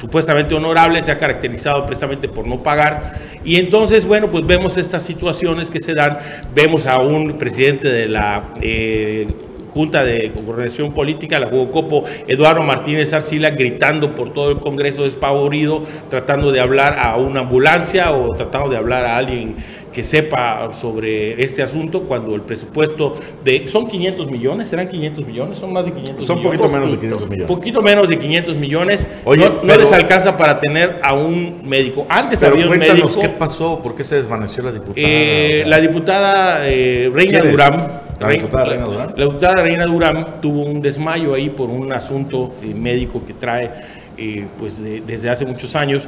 supuestamente honorable se ha caracterizado precisamente por no pagar. Y entonces bueno pues vemos estas situaciones que se dan, vemos a un presidente de la eh, Junta de Coordinación Política, la Copo, Eduardo Martínez Arcila, gritando por todo el Congreso despavorido, tratando de hablar a una ambulancia o tratando de hablar a alguien que sepa sobre este asunto cuando el presupuesto de... ¿Son 500 millones? ¿Serán 500 millones? ¿Son más de 500 Son millones? poquito menos de 500 millones. Poquito menos de 500 millones. Oye, no, no pero- les alcanza para tener a un médico. Antes había un médico... ¿qué pasó? ¿Por qué se desvaneció la diputada? Eh, O sea, la diputada eh, Reina. Durán. ¿La Rei- diputada Reina Durán? La diputada Reina Durán tuvo un desmayo ahí por un asunto eh, médico que trae eh, pues de- desde hace muchos años.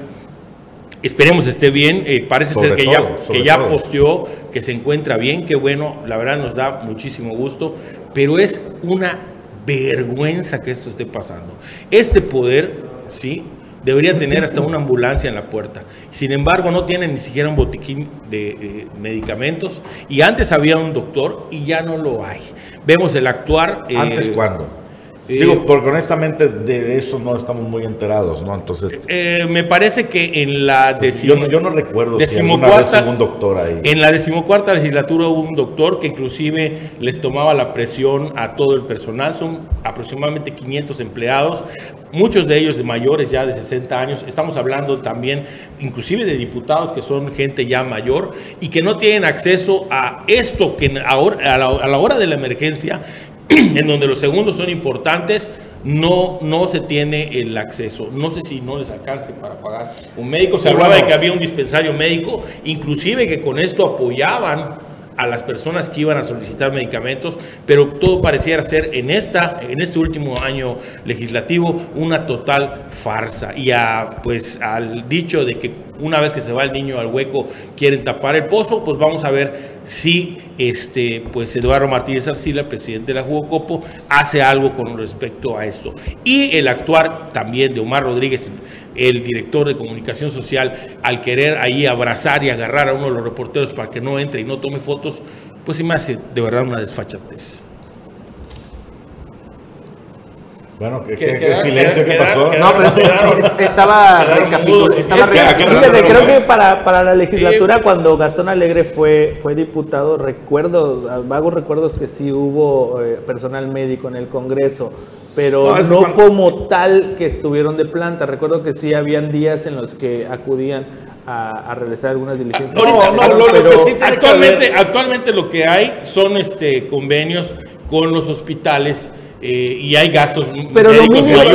Esperemos esté bien. eh, parece Sobre ser que todo, ya, que ya todo. posteó, que se encuentra bien. Qué bueno, la verdad nos da muchísimo gusto. Pero es una vergüenza que esto esté pasando. Este poder, sí, debería tener hasta una ambulancia en la puerta. Sin embargo, no tiene ni siquiera un botiquín de medicamentos. Y antes había un doctor y ya no lo hay. Vemos el actuar. eh, ¿Antes cuándo? Eh, Digo, porque honestamente de eso no estamos muy enterados, ¿no? Entonces, eh, me parece que en la yo, decimo- no- yo no recuerdo si alguna vez decimocuarta- hubo un doctor ahí. En la decimocuarta legislatura hubo un doctor que inclusive les tomaba la presión a todo el personal. Son aproximadamente 500 empleados, muchos de ellos de mayores ya de 60 años. Estamos hablando también inclusive de diputados que son gente ya mayor y que no tienen acceso a esto que ahora, a la hora de la emergencia, en donde los segundos son importantes, no, no se tiene el acceso. No sé si no les alcance para pagar un médico. Se hablaba de que había un dispensario médico, inclusive que con esto apoyaban a las personas que iban a solicitar medicamentos, pero todo pareciera ser en esta en este último año legislativo una total farsa y a pues al dicho de que una vez que se va el niño al hueco quieren tapar el pozo, pues vamos a ver si este pues Eduardo Martínez Arcila, presidente de la Jugocopo, hace algo con respecto a esto. Y el actuar también de Omar Rodríguez, el director de comunicación social, al querer ahí abrazar y agarrar a uno de los reporteros para que no entre y no tome fotos, pues se me hace de verdad una desfachatez. Bueno, ¿qué, Que- qué- que- qué silencio? que- ¿Qué que- pasó? que- No, pero es- Quedaron- es- estaba recapitulando. Estaba que, ¿a qué recapitulando. Fíjate, Pero creo que para, para la legislatura, Eh, cuando Gastón Alegre fue, fue diputado, recuerdo, vagos recuerdos que sí hubo eh, personal médico en el Congreso, pero No, no, cuando- como tal que estuvieron de planta. Recuerdo que sí habían días en los que acudían a, a realizar algunas diligencias. No, no, Pero- lo- lo pero- que sí tiene que Actualmente, haber- actualmente lo que hay son este convenios con los hospitales eh, y hay gastos Pero médicos mayores,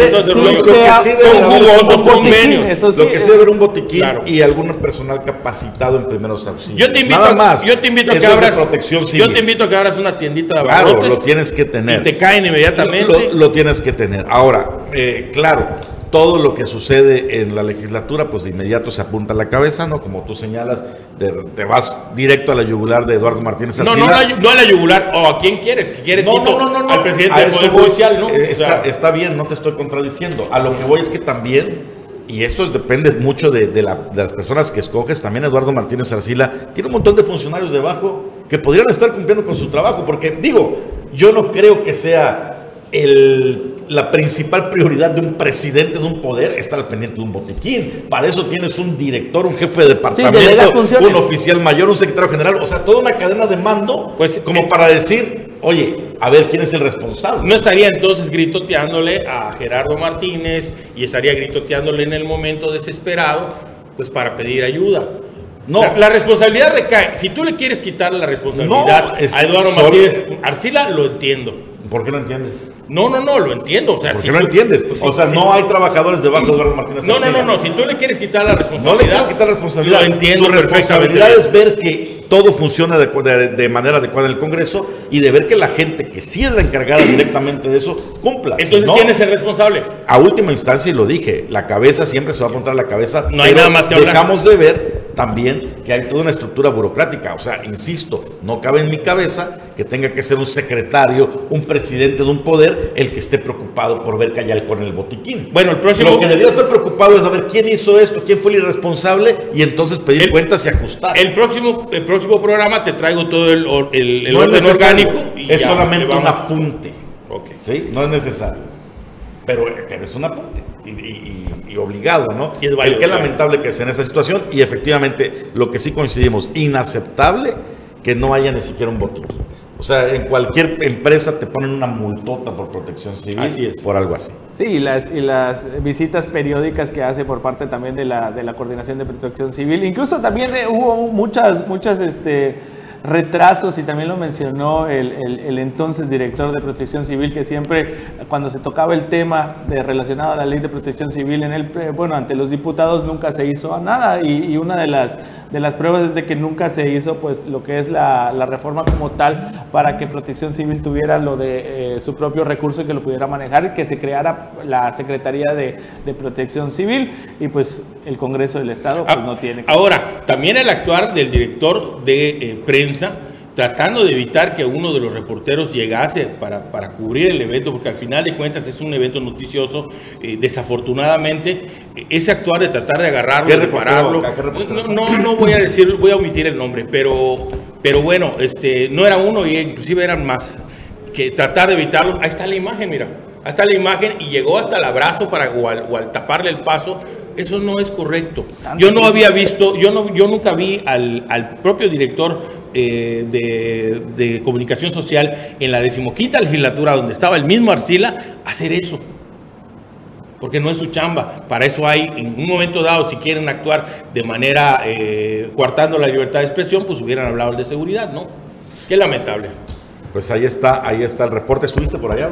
entonces, sí, lo- que sea- sí debe son jugosos un botiquín, convenios. sí, Lo que sí debe haber un botiquín Claro. y algún personal capacitado en primeros auxilios. Yo te invito, Nada a- más. yo te invito a que abras, protección yo civil. te invito a que abras una tiendita de Claro, lo tienes que tener. y te caen inmediatamente. Lo, lo tienes que tener. Ahora, eh, claro, todo lo que sucede en la legislatura, pues de inmediato se apunta a la cabeza, ¿no? Como tú señalas, de- te vas directo a la yugular de Eduardo Martínez no, no, no, la- no a la yugular o a quién quieres, si quieres No, no, no, no, no. al presidente del eso Poder voy. Judicial, ¿no? Eh, O sea, Está, bien, no te estoy contradiciendo. A lo que voy es que también, y esto depende mucho de, de la- de las personas que escoges, también Eduardo Martínez Arcila tiene un montón de funcionarios debajo que podrían estar cumpliendo con su trabajo, porque digo, yo no creo que sea el- la principal prioridad de un presidente de un poder estar al pendiente de un botiquín. Para eso tienes un director, un jefe de departamento, un oficial mayor, un secretario general, o sea, toda una cadena de mando, Pues, como eh, para decir, oye, a ver quién es el responsable. No estaría entonces gritoteándole a Gerardo Martínez y estaría gritoteándole en el momento desesperado, pues para pedir ayuda. No. La, la responsabilidad recae. Si tú le quieres quitar la responsabilidad No, a Eduardo Martínez Arcila, lo entiendo. ¿Por qué no entiendes? No, no, no, lo entiendo. O sea, ¿Por si qué no tú- entiendes? pues, o sea, no hay trabajadores debajo de Eduardo Martínez No, no, no, no. Si tú le quieres quitar la No responsabilidad. le quiero quitar responsabilidad. Lo entiendo Su responsabilidad es ver que todo funciona de, de- de manera adecuada en el Congreso y de ver que la gente que sí es la encargada directamente de eso cumpla. Entonces, no, ¿quién es el responsable? A última instancia, y lo dije, la cabeza siempre se va a apuntar a la cabeza. No hay nada más que hablar. Dejamos de ver también que hay toda una estructura burocrática. O sea, insisto, no cabe en mi cabeza que tenga que ser un secretario, un presidente de un poder, el que esté preocupado por ver alcohol en el botiquín. Bueno, el próximo- Lo que debería estar preocupado es saber quién hizo esto, quién fue el irresponsable y entonces pedir El- cuentas y ajustar. El próximo, el próximo programa te traigo todo el, el- el No orden orgánico. y es ya, solamente un apunte. Ok. ¿sí? No es necesario. Pero, pero es un apunte y, y- y- y obligado, ¿no? Y es válido, Qué claro. lamentable que sea en esa situación y efectivamente lo que sí coincidimos, inaceptable que no haya ni siquiera un botiquín. O sea, en cualquier empresa te ponen una multota por protección civil Así es. por algo así. Sí, y las, y las visitas periódicas que hace por parte también de la, de la Coordinación de Protección Civil. Incluso también eh, hubo muchas, muchas este, retrasos y también lo mencionó el, el- el entonces director de Protección Civil que siempre cuando se tocaba el tema de relacionado a la ley de protección civil en el eh, bueno ante los diputados nunca se hizo nada y, y una de las de las pruebas es de que nunca se hizo pues lo que es la, la reforma como tal para que Protección Civil tuviera lo de eh, su propio recurso y que lo pudiera manejar que se creara la Secretaría de, de Protección Civil y pues el Congreso del Estado pues Ah, no tiene. Ahora, también el actuar del director de eh, prensa, tratando de evitar que uno de los reporteros llegase para, para cubrir el evento, porque al final de cuentas es un evento noticioso, eh, desafortunadamente, ese actuar de tratar de agarrarlo, ¿Qué de reportero, pararlo, acá, qué reportero? no, no, no voy a decir, voy a omitir el nombre, pero, pero bueno, este, no era uno y inclusive eran más, que tratar de evitarlo, ahí está la imagen, mira, ahí está la imagen y llegó hasta el abrazo para, o al, o al taparle el paso, eso no es correcto. Yo no había visto, yo, no, yo nunca vi al, al propio director eh, de, comunicación social en la decimoquinta legislatura, donde estaba el mismo Arcila, hacer eso. Porque no es su chamba. Para eso hay, en un momento dado, si quieren actuar de manera eh, coartando la libertad de expresión, pues hubieran hablado de seguridad, ¿no? Qué lamentable. Pues ahí está, ahí está el reporte. ¿Estuviste por allá?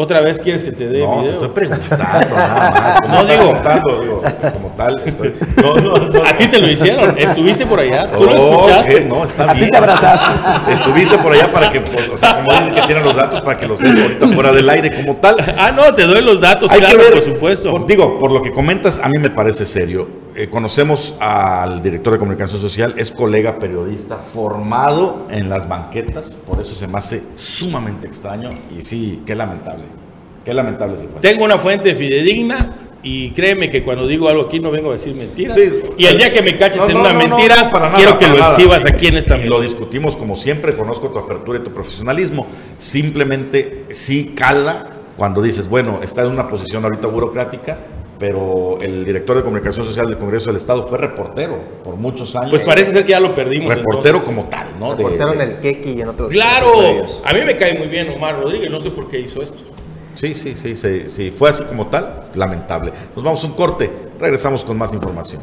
¿Otra vez quieres que te dé No, te video? estoy preguntando nada más. No, digo- digo, como tal. Estoy, no, no, no. A ti te lo hicieron. ¿Estuviste por allá? ¿Tú lo escuchaste? ¿qué? No, está A ti bien. te abrazaste. Estuviste por allá para que, pues, o sea, como dicen que tienen los datos para que los den ahorita fuera del aire como tal. Ah, no, te doy los datos, Hay claro, que ver, por supuesto. por- digo, por lo que comentas, a mí me parece serio. Eh, conocemos al director de comunicación social, es colega periodista formado en las banquetas, por eso se me hace sumamente extraño y sí, qué lamentable. Qué lamentable situación. Tengo una fuente fidedigna y créeme que cuando digo algo aquí no vengo a decir mentiras. Sí. y el día que me caches No, en no, una no, mentira, no, para nada, quiero que para lo nada. exhibas aquí en esta Y mesa. lo discutimos como siempre, conozco tu apertura y tu profesionalismo. Simplemente sí cala cuando dices, bueno, está en una posición ahorita burocrática, pero el director de comunicación social del Congreso del Estado fue reportero por muchos años. Pues parece ser que ya lo perdimos. reportero entonces. como tal, ¿no? De- Reportero en de- el Keki y en otros Claro, otros a mí me cae muy bien Omar Rodríguez, no sé por qué hizo esto. Sí, sí, sí, sí, sí, fue así como tal, lamentable. Nos vamos a un corte, regresamos con más información.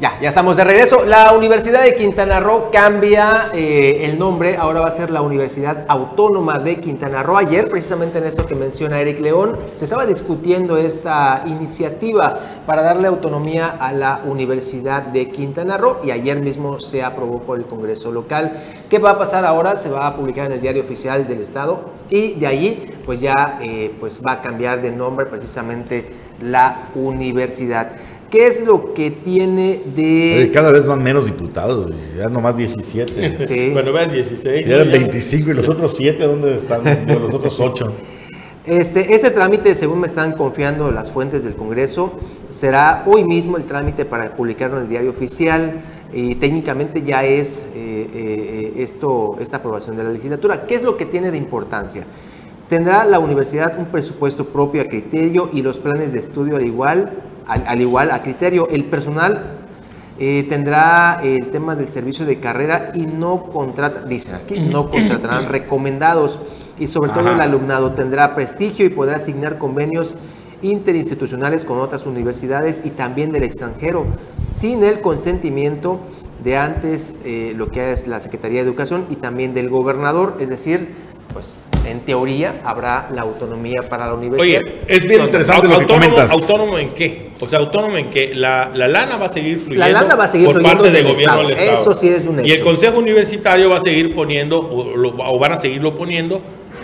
Ya, ya estamos de regreso. La Universidad de Quintana Roo cambia eh, el nombre, ahora va a ser la Universidad Autónoma de Quintana Roo. Ayer, precisamente en esto que menciona Eric León, se estaba discutiendo esta iniciativa para darle autonomía a la Universidad de Quintana Roo y ayer mismo se aprobó por el Congreso local. ¿Qué va a pasar ahora? Se va a publicar en el diario oficial del Estado y de allí pues ya eh, pues va a cambiar de nombre precisamente la universidad. ¿Qué es lo que tiene de... Cada vez van menos diputados, ya nomás 17. Sí. Cuando veas 16. Ya eran ¿no? Ya- 25 y los otros 7, ¿dónde están? Los otros 8. Este, ese trámite, según me están confiando las fuentes del Congreso, será hoy mismo el trámite para publicarlo en el diario oficial y técnicamente ya es eh, eh, esto, esta aprobación de la legislatura. ¿Qué es lo que tiene de importancia? Tendrá la universidad un presupuesto propio a criterio y los planes de estudio al igual, al, al igual a criterio. El personal eh, tendrá el tema del servicio de carrera y no contrata, dicen aquí, no contratarán recomendados. Y sobre todo el alumnado tendrá prestigio y podrá asignar convenios interinstitucionales con otras universidades y también del extranjero sin el consentimiento de antes eh, lo que es la Secretaría de Educación y también del gobernador, es decir, pues en teoría habrá la autonomía para la universidad. Oye, es bien interesante lo que comentas. ¿Autónomo en qué? O sea, autónomo en qué? La, la lana va a seguir fluyendo la lana va a seguir por fluyendo parte del gobierno del Estado. Eso sí es un hecho. Y el Consejo Universitario va a seguir poniendo, o, lo, o van a seguirlo poniendo,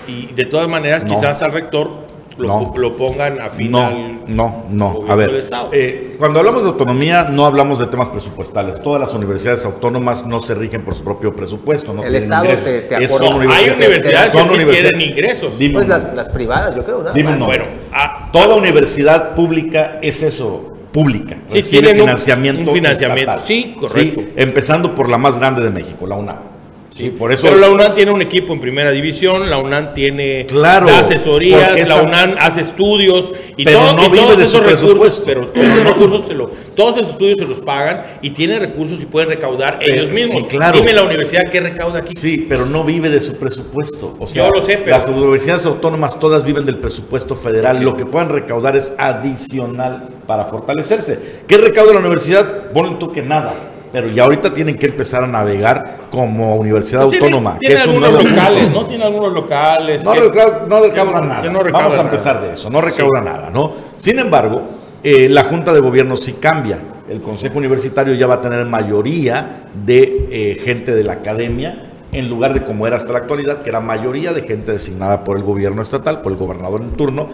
y de todas maneras No. quizás al rector lo, No. lo pongan a No, final. no, no. gobierno A ver, eh, cuando hablamos de autonomía no hablamos de temas presupuestales. Todas las universidades autónomas no se rigen por su propio presupuesto. No El tienen Estado ingresos. te- te Es- No, hay universidades que son sí universidades- tienen ingresos. Dime Pues las, las privadas, yo creo, ¿no? Dime uno. Bueno, ah, Toda universidad pública es eso, pública. Sí, un- financiamiento. un financiamiento. estatal. Sí, correcto. empezando por la más grande de México, la UNAM. Sí, por eso. Pero la UNAM tiene un equipo en primera división, la UNAM tiene Claro, asesorías, la UNAM hace estudios y, Pero todo- no y vive todos de esos recursos, pero todos esos recursos se lo, todos esos estudios se los pagan y tienen recursos y pueden recaudar Pero- ellos mismos. sí, claro. Dime la universidad qué recauda aquí. Sí, pero no vive de su presupuesto. O sea, Yo lo sé, pero- las universidades autónomas todas viven del presupuesto federal. Lo que puedan recaudar es adicional para fortalecerse. ¿Qué recauda la universidad? Ponle tú que nada. Pero ya ahorita tienen que empezar a navegar como universidad Pues autónoma, tiene que es un algunos locales, punto. ¿no? Tiene algunos locales. No, que- recauda, no recauda que- nada. que no recauda Vamos a nada. empezar de eso, no recauda nada, ¿no? Sin embargo, eh, la Junta de Gobierno sí cambia. El Consejo Universitario ya va a tener mayoría de eh, gente de la academia, en lugar de como era hasta la actualidad, que era mayoría de gente designada por el gobierno estatal, por el gobernador en turno.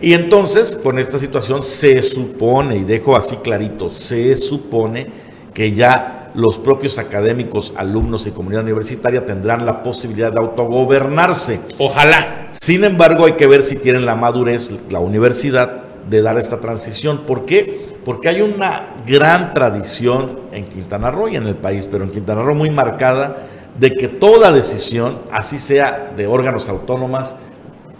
Y entonces, con esta situación, se supone, y dejo así clarito, se supone que ya los propios académicos, alumnos y comunidad universitaria tendrán la posibilidad de autogobernarse. Ojalá. Sin embargo, hay que ver si tienen la madurez, la universidad, de dar esta transición. ¿Por qué? Porque hay una gran tradición en Quintana Roo y en el país, pero en Quintana Roo muy marcada, de que toda decisión, así sea de órganos autónomas,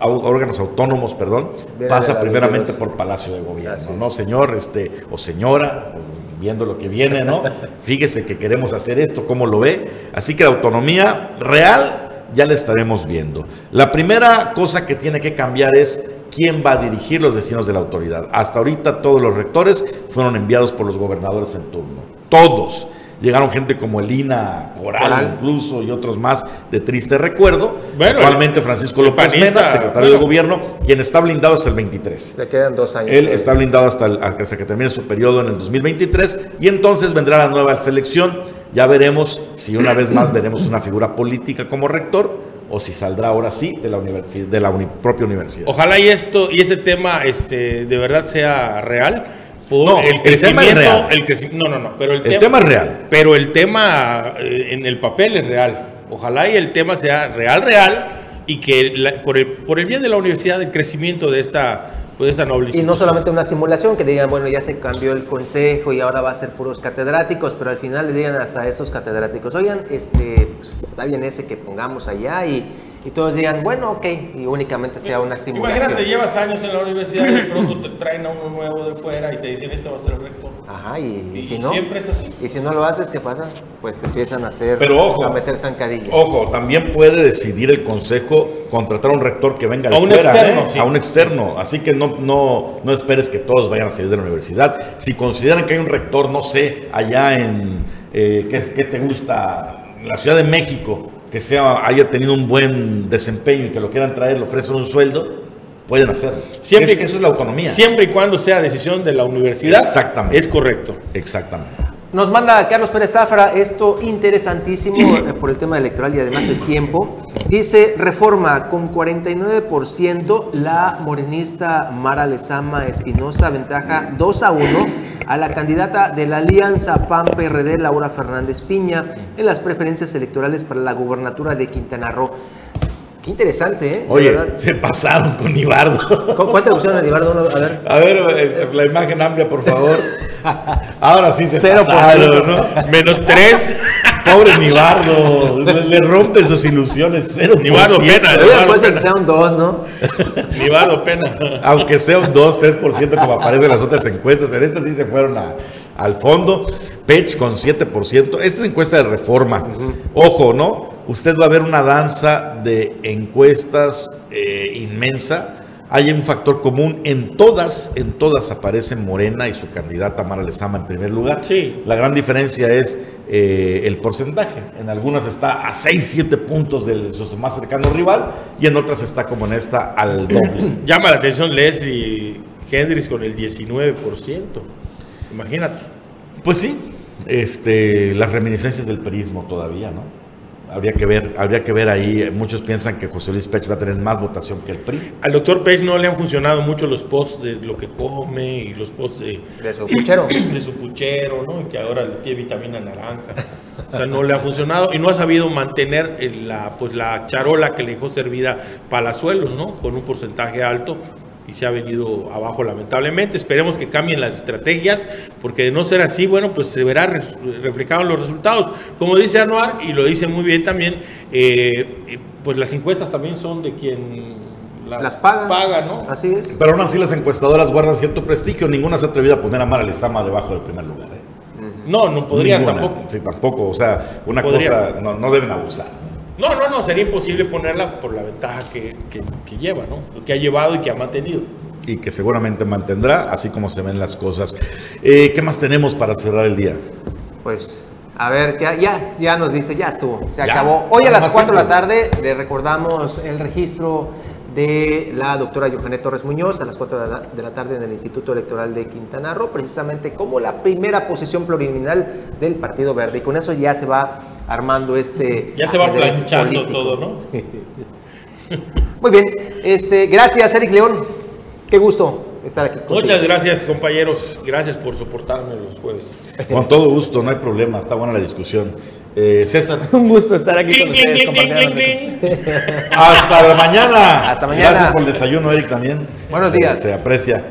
au- órganos autónomos, perdón, Viene pasa primeramente por Palacio de Gobierno. ¿no, señor? Este, o señora, o viendo lo que viene, ¿no? Fíjese que queremos hacer esto, ¿cómo lo ve? Así que la autonomía real ya la estaremos viendo. La primera cosa que tiene que cambiar es quién va a dirigir los destinos de la autoridad. Hasta ahorita todos los rectores fueron enviados por los gobernadores en turno. Todos. Llegaron gente como Elina Coral, Coral. incluso, y otros más de triste recuerdo. Bueno, Actualmente Francisco López panista, Mena, secretario bueno. de gobierno, quien está blindado hasta el 23. Le quedan dos años. Él está blindado hasta, el- hasta que termine su periodo en el 2023 y entonces vendrá la nueva selección. Ya veremos si una vez más veremos una figura política como rector o si saldrá ahora sí de la, universidad, de la uni- propia universidad. Ojalá y esto y este tema este de verdad sea real. Por No, el el tema es real. el creci- no, no, no, pero el, El tema es real. Pero el tema eh, en el papel es real. Ojalá y el tema sea real, real y que la- por, el, por el bien de la universidad, el crecimiento de esta, pues, de esta noble Y no solamente una simulación, que digan, bueno, ya se cambió el consejo y ahora va a ser puros catedráticos, pero al final le digan hasta a esos catedráticos, oigan, este, pues, está bien ese que pongamos allá y, y todos digan, bueno, ok, y únicamente sea una simulación. Imagínate, llevas años en la universidad y de pronto te traen a uno nuevo de fuera y te dicen, este va a ser el rector. Ajá, y, y Y si no, siempre es así. y si no lo haces, ¿qué pasa? Pues te empiezan a hacer, Pero ojo, a meter zancadillas. Ojo, también puede decidir el consejo contratar a un rector que venga de A un fuera, externo, ¿eh? sí. a un externo. Así que no, no, no esperes que todos vayan a salir de la universidad. Si consideran que hay un rector, no sé, allá en, eh, ¿qué, es- qué te gusta? La Ciudad de México, que sea, haya tenido un buen desempeño y que lo quieran traer, le ofrecen un sueldo, pueden hacerlo. Siempre- Es que eso es la autonomía. Siempre y cuando sea decisión de la universidad, Exactamente. es correcto. Exactamente. Nos manda Carlos Pérez Zafra esto interesantísimo eh, por el tema electoral y además el tiempo. Dice, reforma con 49%, la morenista Mara Lezama Espinosa ventaja 2 a 1 a la candidata de la Alianza PAN-PRD, Laura Fernández Piña, en las preferencias electorales para la gubernatura de Quintana Roo. Qué interesante, ¿eh? De Oye, verdad. se pasaron con Ibardo. ¿Cu- ¿Cuánto le pusieron a Libardo? Uno, A ver. A ver, la imagen amplia, por favor. Ahora sí se Cero por pasaron, ciento. ¿no? Menos tres. Pobre Nibardo, le, le rompen sus ilusiones. Cero Nibardo, por ciento. pena. Ser pena. que sea un 2, ¿no? Ni va a pena. Aunque sea un 2, 3% como aparece en las otras encuestas, en esta sí se fueron a- al fondo. Pech con 7%. Esta es encuesta de reforma. Ojo, ¿no? Usted va a ver una danza de encuestas eh, inmensa. hay un factor común. En todas, en todas aparece Morena y su candidata Mara Lezama en primer lugar. Sí. La gran diferencia es eh, el porcentaje. En algunas está a 6, 7 puntos de su más cercano rival y en otras está como en esta al doble. Llama la atención Leslie Hendrix con el 19%. Imagínate. Pues sí, este, las reminiscencias del perismo todavía, ¿no? Habría que ver, habría que ver ahí. Muchos piensan que José Luis Pech va a tener más votación que el PRI. Al doctor Pech no le han funcionado mucho los posts de lo que come y los posts de, De su puchero. de su puchero, ¿no? Y que ahora le tiene vitamina naranja. O sea, no le ha funcionado y no ha sabido mantener el- la, pues, la charola que le dejó servida Palazuelos, ¿no? Con un porcentaje alto y se ha venido abajo lamentablemente. Esperemos que cambien las estrategias, porque de no ser así, bueno, pues se verá res- reflejado en los resultados. Como dice Anuar, y lo dice muy bien también, eh, eh, pues las encuestas también son de quien Las paga. paga ¿no? Así es. Pero aún así las encuestadoras guardan cierto prestigio. Ninguna se ha atrevido a poner a Mara Lezama debajo del primer lugar. ¿eh? No, no podrían Ninguna. tampoco. Sí, tampoco. O sea, una Podrían. cosa, no, no deben abusar. No, no, no, sería imposible ponerla por la ventaja que, que- que lleva, ¿no? Que ha llevado y que ha mantenido. Y que seguramente mantendrá, así como se ven las cosas. Eh, ¿Qué más tenemos para cerrar el día? Pues, a ver, ya, ya, ya nos dice, ya estuvo, se Ya. acabó. Hoy a las más 4 de la tarde le recordamos el registro de la doctora Johanet Torres Muñoz a las 4 de la, de la tarde en el Instituto Electoral de Quintana Roo, precisamente como la primera posición pluriminal del Partido Verde. Y con eso ya se va armando este. Ya se va planchando político. todo, ¿no? Muy bien, este, gracias, Eric León. Qué gusto estar aquí contigo. Muchas gracias, compañeros. Gracias por soportarme los jueves. Con todo gusto, no hay problema, está buena la discusión. Eh, César, Un gusto estar aquí con ustedes, cling, cling, hasta la mañana. Hasta mañana. Gracias por el desayuno, Eric, también. Buenos Se- días. se aprecia.